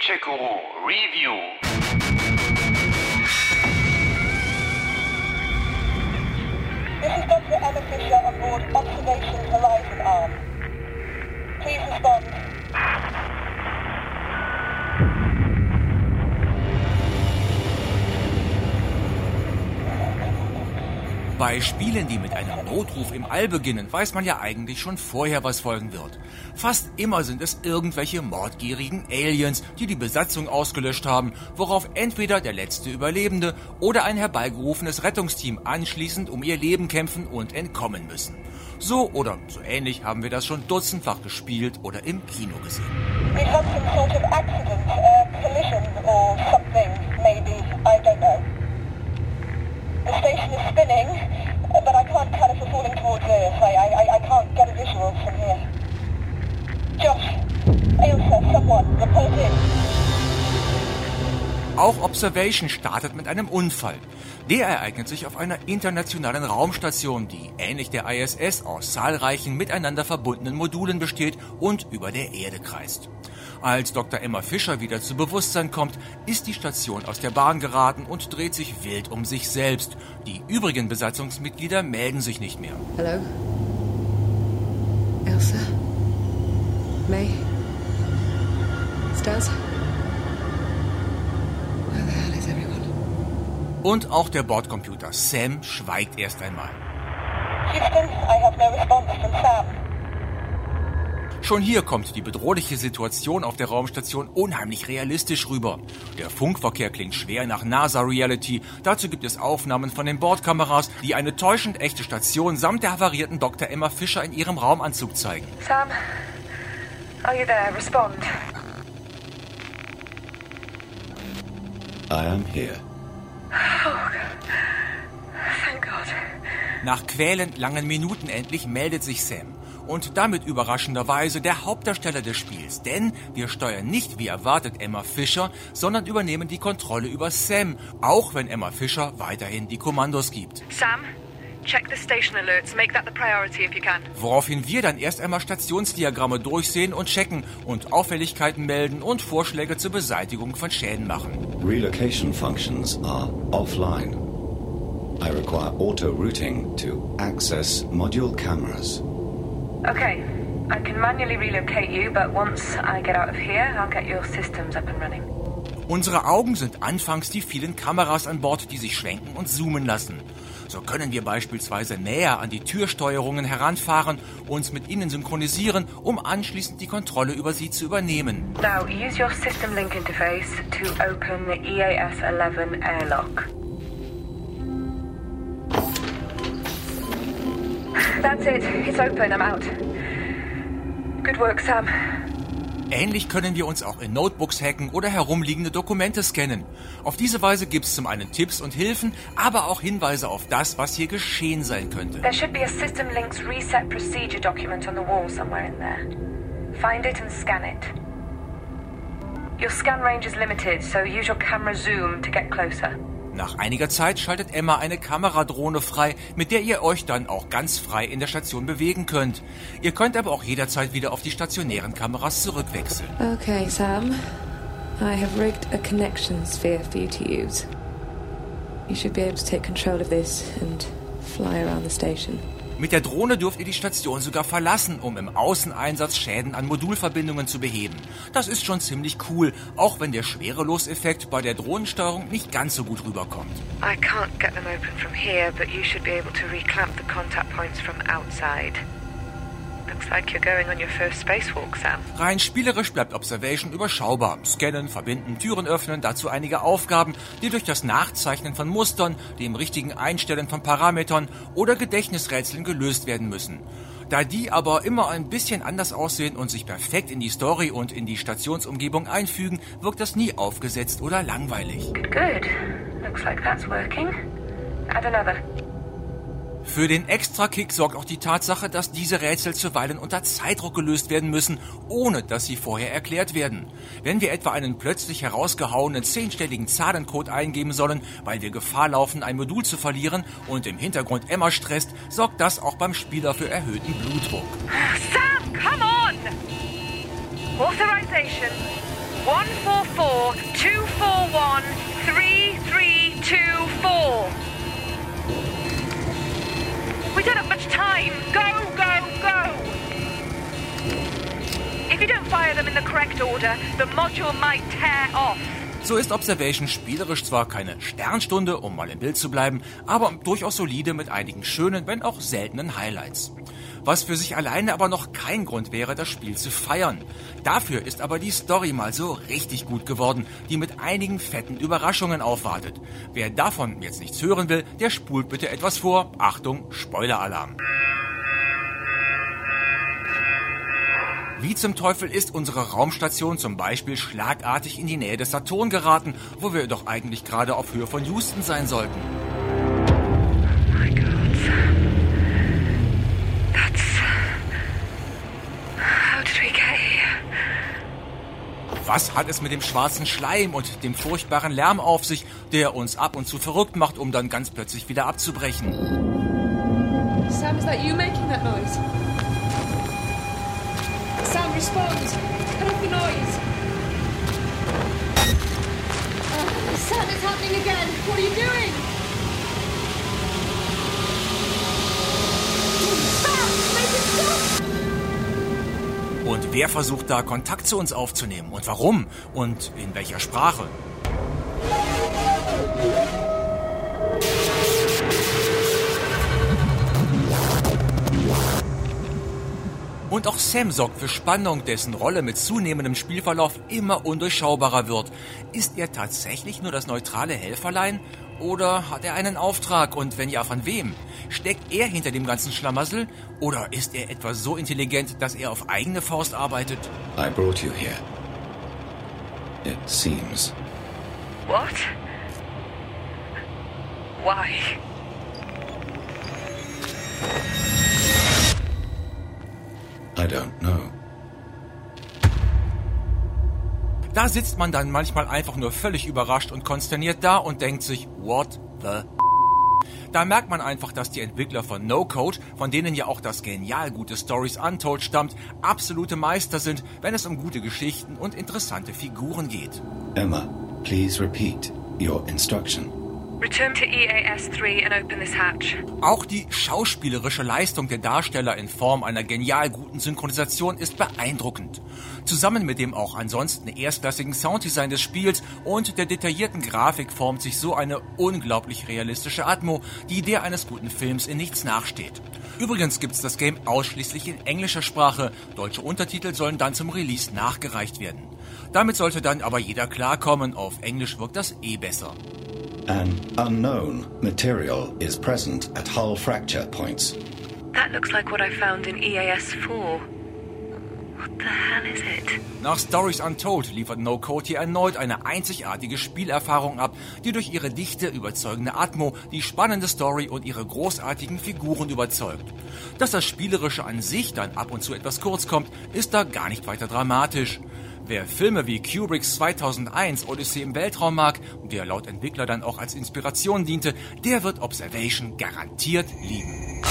Guru Review. This is Dr. Emma Fisher on board Observation Horizon Arm. Please respond. Bei Spielen, die mit einem Notruf im All beginnen, weiß man ja eigentlich schon vorher, was folgen wird. Fast immer sind es irgendwelche mordgierigen Aliens, die die Besatzung ausgelöscht haben, worauf entweder der letzte Überlebende oder ein herbeigerufenes Rettungsteam anschließend um ihr Leben kämpfen und entkommen müssen. So oder so ähnlich haben wir das schon dutzendfach gespielt oder im Kino gesehen. We've had some sort of accident, something, The station is spinning, but I can't tell if we're falling towards Earth. I, I, I- can't get a visual from here. Josh, Ailsa, someone, report in. Auch Observation startet mit einem Unfall. Der ereignet sich auf einer internationalen Raumstation, die ähnlich der ISS aus zahlreichen miteinander verbundenen Modulen besteht und über der Erde kreist. Als Dr. Emma Fischer wieder zu Bewusstsein kommt, ist die Station aus der Bahn geraten und dreht sich wild um sich selbst. Die übrigen Besatzungsmitglieder melden sich nicht mehr. Hello? Elsa? May? Stas? Und auch der Bordcomputer Sam schweigt erst einmal. Houston, I have no response from Sam. Schon hier kommt die bedrohliche Situation auf der Raumstation unheimlich realistisch rüber. Der Funkverkehr klingt schwer nach NASA-Reality. Dazu gibt es Aufnahmen von den Bordkameras, die eine täuschend echte Station samt der havarierten Dr. Emma Fischer in ihrem Raumanzug zeigen. Sam, are you there? Respond. I am here. Thank God. Nach quälend langen Minuten endlich meldet sich Sam. Und damit überraschenderweise der Hauptdarsteller des Spiels. Denn wir steuern nicht wie erwartet Emma Fischer, sondern übernehmen die Kontrolle über Sam. Auch wenn Emma Fischer weiterhin die Kommandos gibt. Sam, check the station alerts. Make that the priority if you can. Woraufhin wir dann erst einmal Stationsdiagramme durchsehen und checken und Auffälligkeiten melden und Vorschläge zur Beseitigung von Schäden machen. Relocation functions are offline. I require auto routing to access module cameras. Okay, I can manually relocate you, but once I get out of here, I'll get your systems up and running. Unsere Augen sind anfangs die vielen Kameras an Bord, die sich schwenken und zoomen lassen. So können wir beispielsweise näher an die Türsteuerungen heranfahren, uns mit ihnen synchronisieren, um anschließend die Kontrolle über sie zu übernehmen. Now, use your system link interface to open the EAS 11 airlock. That's it. It's open. I'm out. Good work, Sam. Ähnlich können wir uns auch in Notebooks hacken oder herumliegende Dokumente scannen. Auf diese Weise gibt's zum einen Tipps und Hilfen, aber auch Hinweise auf das, was hier geschehen sein könnte. There should be a System Links reset procedure document on the wall somewhere in there. Find it and scan it. Your scan range is limited, so use your camera zoom to get closer. Nach einiger Zeit schaltet Emma eine Kameradrohne frei, mit der ihr euch dann auch ganz frei in der Station bewegen könnt. Ihr könnt aber auch jederzeit wieder auf die stationären Kameras zurückwechseln. Okay, Sam. I have rigged a connection sphere for you to use. You should be able to take control of this and fly around the station. Mit der Drohne dürft ihr die Station sogar verlassen, um im Außeneinsatz Schäden an Modulverbindungen zu beheben. Das ist schon ziemlich cool, auch wenn der Schwereloseffekt bei der Drohnensteuerung nicht ganz so gut rüberkommt. I can't get them open from here, but you should be able to reclamp the contact points from outside. Looks like you're going on your first spacewalk, Sam. Rein spielerisch bleibt Observation überschaubar. Scannen, verbinden, Türen öffnen, dazu einige Aufgaben, die durch das Nachzeichnen von Mustern, dem richtigen Einstellen von Parametern oder Gedächtnisrätseln gelöst werden müssen. Da die aber immer ein bisschen anders aussehen und sich perfekt in die Story und in die Stationsumgebung einfügen, wirkt das nie aufgesetzt oder langweilig. Good, good. Looks like that's working. Add another. Für den Extra-Kick sorgt auch die Tatsache, dass diese Rätsel zuweilen unter Zeitdruck gelöst werden müssen, ohne dass sie vorher erklärt werden. Wenn wir etwa einen plötzlich herausgehauenen zehnstelligen Zahlencode eingeben sollen, weil wir Gefahr laufen, ein Modul zu verlieren und im Hintergrund Emma stresst, sorgt das auch beim Spieler für erhöhten Blutdruck. Sam, come on! Authorization 144 So ist Observation spielerisch zwar keine Sternstunde, um mal im Bild zu bleiben, aber durchaus solide mit einigen schönen, wenn auch seltenen Highlights. Was für sich alleine aber noch kein Grund wäre, das Spiel zu feiern. Dafür ist aber die Story mal so richtig gut geworden, die mit einigen fetten Überraschungen aufwartet. Wer davon jetzt nichts hören will, der spult bitte etwas vor. Achtung, Spoiler-Alarm. Wie zum Teufel ist unsere Raumstation zum Beispiel schlagartig in die Nähe des Saturn geraten, wo wir doch eigentlich gerade auf Höhe von Houston sein sollten? Oh my God, Sam. That's. How did we get here? Was hat es mit dem schwarzen Schleim und dem furchtbaren Lärm auf sich, der uns ab und zu verrückt macht, um dann ganz plötzlich wieder abzubrechen? Sam, is that you making that noise? Sam, respond! Cut off the noise! Oh, Sam, it's happening again. What are you doing? Und wer versucht da Kontakt zu uns aufzunehmen? Und warum? Und in welcher Sprache? Und auch Sam sorgt für Spannung, dessen Rolle mit zunehmendem Spielverlauf immer undurchschaubarer wird. Ist er tatsächlich nur das neutrale Helferlein? Oder hat er einen Auftrag? Und wenn ja, von wem? Steckt er hinter dem ganzen Schlamassel? Oder ist er etwa so intelligent, dass er auf eigene Faust arbeitet? I brought you here. It seems. What? Why? I don't know. Da sitzt man dann manchmal einfach nur völlig überrascht und konsterniert da und denkt sich, what the da merkt man einfach, dass die Entwickler von No Code, von denen ja auch das genial gute Stories Untold stammt, absolute Meister sind, wenn es um gute Geschichten und interessante Figuren geht. Emma, please repeat your instruction. Return to EAS 3 and open this hatch. Auch die schauspielerische Leistung der Darsteller in Form einer genial guten Synchronisation ist beeindruckend. Zusammen mit dem auch ansonsten erstklassigen Sounddesign des Spiels und der detaillierten Grafik formt sich so eine unglaublich realistische Atmo, die der eines guten Films in nichts nachsteht. Übrigens gibt's das Game ausschließlich in englischer Sprache, deutsche Untertitel sollen dann zum Release nachgereicht werden. Damit sollte dann aber jeder klarkommen, auf Englisch wirkt das eh besser. An unknown material is present at hull fracture points. That looks like what I found in EAS 4. What the hell is it? Nach Stories Untold liefert No Code hier erneut eine einzigartige Spielerfahrung ab, die durch ihre dichte, überzeugende Atmo, die spannende Story und ihre großartigen Figuren überzeugt. Dass das Spielerische an sich dann ab und zu etwas kurz kommt, ist da gar nicht weiter dramatisch. Wer Filme wie Kubricks 2001 Odyssee im Weltraum mag, der laut Entwickler dann auch als Inspiration diente, der wird Observation garantiert lieben.